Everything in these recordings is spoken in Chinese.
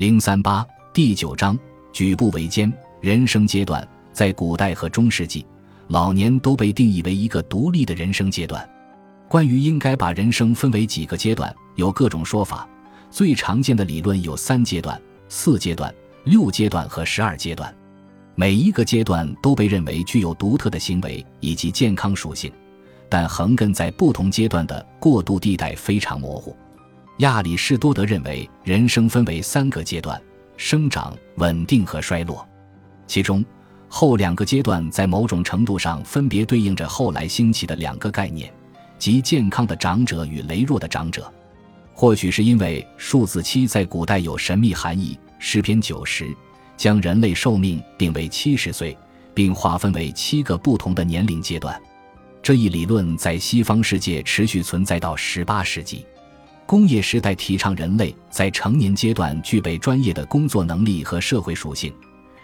零三八第九章举步维艰。人生阶段在古代和中世纪，老年都被定义为一个独立的人生阶段。关于应该把人生分为几个阶段，有各种说法。最常见的理论有三阶段、四阶段、六阶段和十二阶段。每一个阶段都被认为具有独特的行为以及健康属性，但横亘在不同阶段的过渡地带非常模糊。亚里士多德认为，人生分为三个阶段：生长、稳定和衰落。其中，后两个阶段在某种程度上分别对应着后来兴起的两个概念，即健康的长者与羸弱的长者。或许是因为数字七在古代有神秘含义，诗篇九十将人类寿命定为七十岁，并划分为七个不同的年龄阶段。这一理论在西方世界持续存在到十八世纪。工业时代提倡人类在成年阶段具备专业的工作能力和社会属性，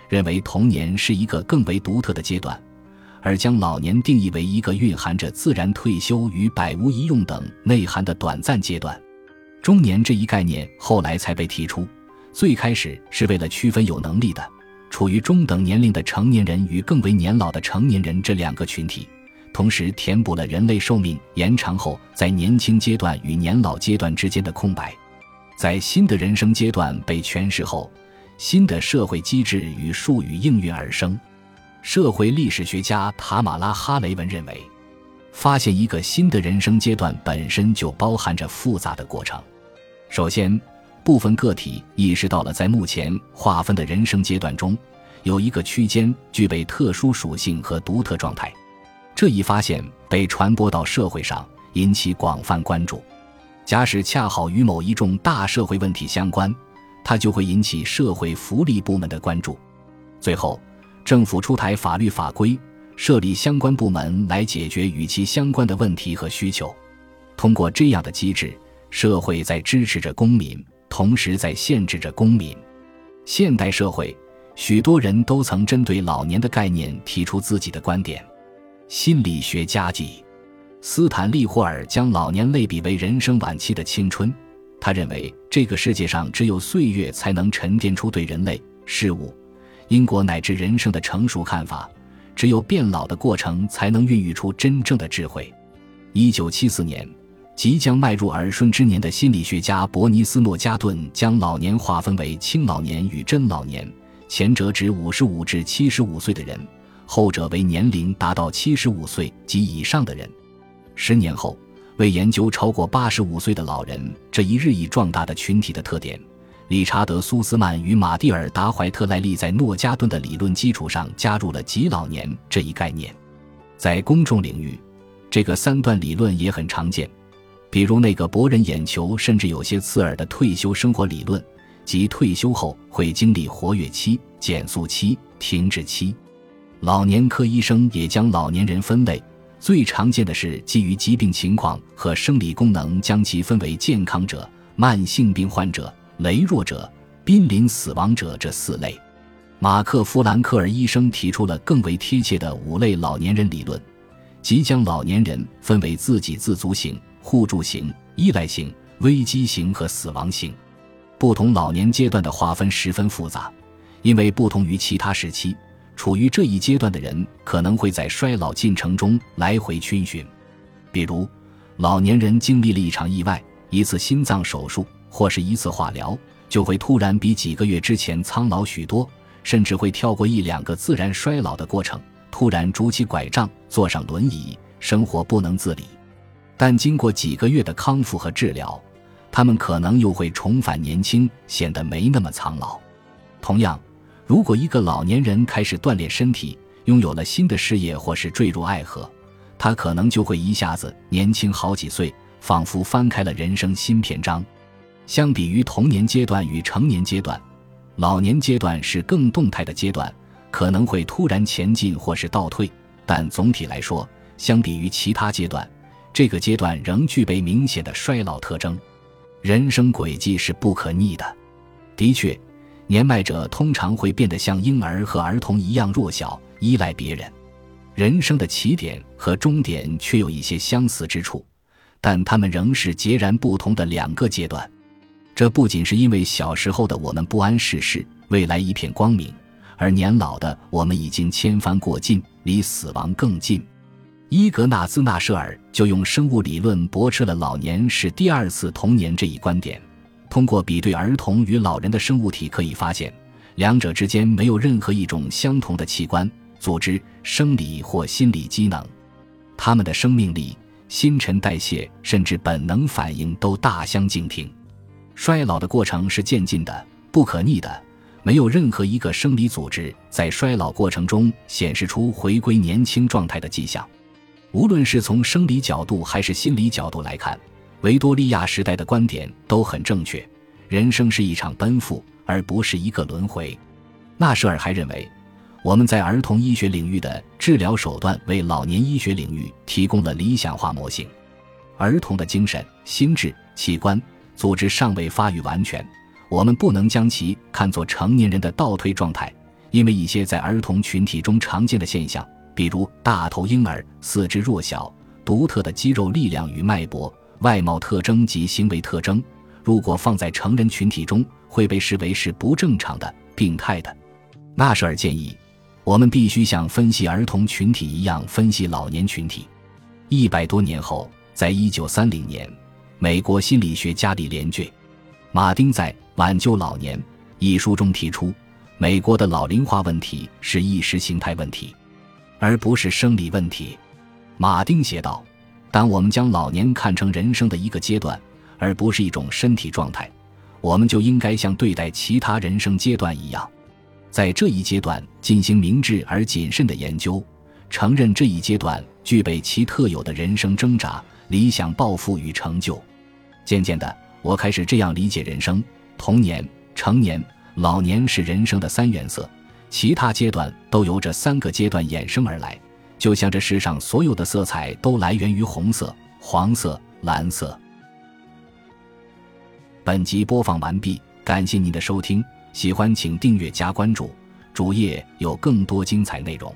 认为童年是一个更为独特的阶段，而将老年定义为一个蕴含着自然退休与百无一用等内涵的短暂阶段。中年这一概念后来才被提出，最开始是为了区分有能力的、处于中等年龄的成年人与更为年老的成年人这两个群体。同时填补了人类寿命延长后在年轻阶段与年老阶段之间的空白，在新的人生阶段被诠释后，新的社会机制与术语应运而生。社会历史学家塔马拉·哈雷文认为，发现一个新的人生阶段本身就包含着复杂的过程。首先，部分个体意识到了在目前划分的人生阶段中，有一个区间具备特殊属性和独特状态。这一发现被传播到社会上，引起广泛关注。假使恰好与某一重大社会问题相关，它就会引起社会福利部门的关注。最后，政府出台法律法规，设立相关部门来解决与其相关的问题和需求。通过这样的机制，社会在支持着公民，同时在限制着公民。现代社会，许多人都曾针对老年的概念提出自己的观点。心理学家记斯坦利·霍尔将老年类比为人生晚期的青春。他认为，这个世界上只有岁月才能沉淀出对人类、事物、因果乃至人生的成熟看法；只有变老的过程，才能孕育出真正的智慧。一九七四年，即将迈入耳顺之年的心理学家伯尼斯·诺加顿将老年划分为青老年与真老年，前者指五十五至七十五岁的人。后者为年龄达到七十五岁及以上的人。十年后，为研究超过八十五岁的老人这一日益壮大的群体的特点，理查德·苏斯曼与马蒂尔达·怀特赖利在诺加顿的理论基础上加入了“极老年”这一概念。在公众领域，这个三段理论也很常见，比如那个博人眼球甚至有些刺耳的退休生活理论，即退休后会经历活跃期、减速期、停滞期。老年科医生也将老年人分类，最常见的是基于疾病情况和生理功能将其分为健康者、慢性病患者、羸弱者、濒临死亡者这四类。马克·弗兰克尔医生提出了更为贴切的五类老年人理论，即将老年人分为自给自足型、互助型、依赖型、危机型和死亡型。不同老年阶段的划分十分复杂，因为不同于其他时期。处于这一阶段的人可能会在衰老进程中来回逡巡，比如老年人经历了一场意外、一次心脏手术或是一次化疗，就会突然比几个月之前苍老许多，甚至会跳过一两个自然衰老的过程，突然拄起拐杖、坐上轮椅，生活不能自理。但经过几个月的康复和治疗，他们可能又会重返年轻，显得没那么苍老。同样。如果一个老年人开始锻炼身体，拥有了新的事业，或是坠入爱河，他可能就会一下子年轻好几岁，仿佛翻开了人生新篇章。相比于童年阶段与成年阶段，老年阶段是更动态的阶段，可能会突然前进或是倒退。但总体来说，相比于其他阶段，这个阶段仍具备明显的衰老特征。人生轨迹是不可逆的，的确。年迈者通常会变得像婴儿和儿童一样弱小，依赖别人。人生的起点和终点却有一些相似之处，但他们仍是截然不同的两个阶段。这不仅是因为小时候的我们不谙世事，未来一片光明，而年老的我们已经千帆过尽，离死亡更近。伊格纳兹·纳舍尔就用生物理论驳斥了老年是第二次童年这一观点。通过比对儿童与老人的生物体，可以发现，两者之间没有任何一种相同的器官、组织、生理或心理机能，他们的生命力、新陈代谢甚至本能反应都大相径庭。衰老的过程是渐进的、不可逆的，没有任何一个生理组织在衰老过程中显示出回归年轻状态的迹象。无论是从生理角度还是心理角度来看，维多利亚时代的观点都很正确。人生是一场奔赴，而不是一个轮回。纳舍尔还认为，我们在儿童医学领域的治疗手段为老年医学领域提供了理想化模型。儿童的精神、心智、器官、组织尚未发育完全，我们不能将其看作成年人的倒退状态，因为一些在儿童群体中常见的现象。比如大头婴儿四肢弱小、独特的肌肉力量与脉搏、外貌特征及行为特征，如果放在成人群体中，会被视为是不正常的、病态的。纳舍尔建议，我们必须像分析儿童群体一样分析老年群体。一百多年后，在一九三零年，美国心理学家里连俊马丁在《挽救老年》一书中提出，美国的老龄化问题是意识形态问题。而不是生理问题，马丁写道：“当我们将老年看成人生的一个阶段，而不是一种身体状态，我们就应该像对待其他人生阶段一样，在这一阶段进行明智而谨慎的研究，承认这一阶段具备其特有的人生挣扎、理想抱负与成就。渐渐的，我开始这样理解人生：童年、成年、老年是人生的三原色。”其他阶段都由这三个阶段衍生而来，就像这世上所有的色彩都来源于红色、黄色、蓝色。本集播放完毕，感谢您的收听，喜欢请订阅加关注，主页有更多精彩内容。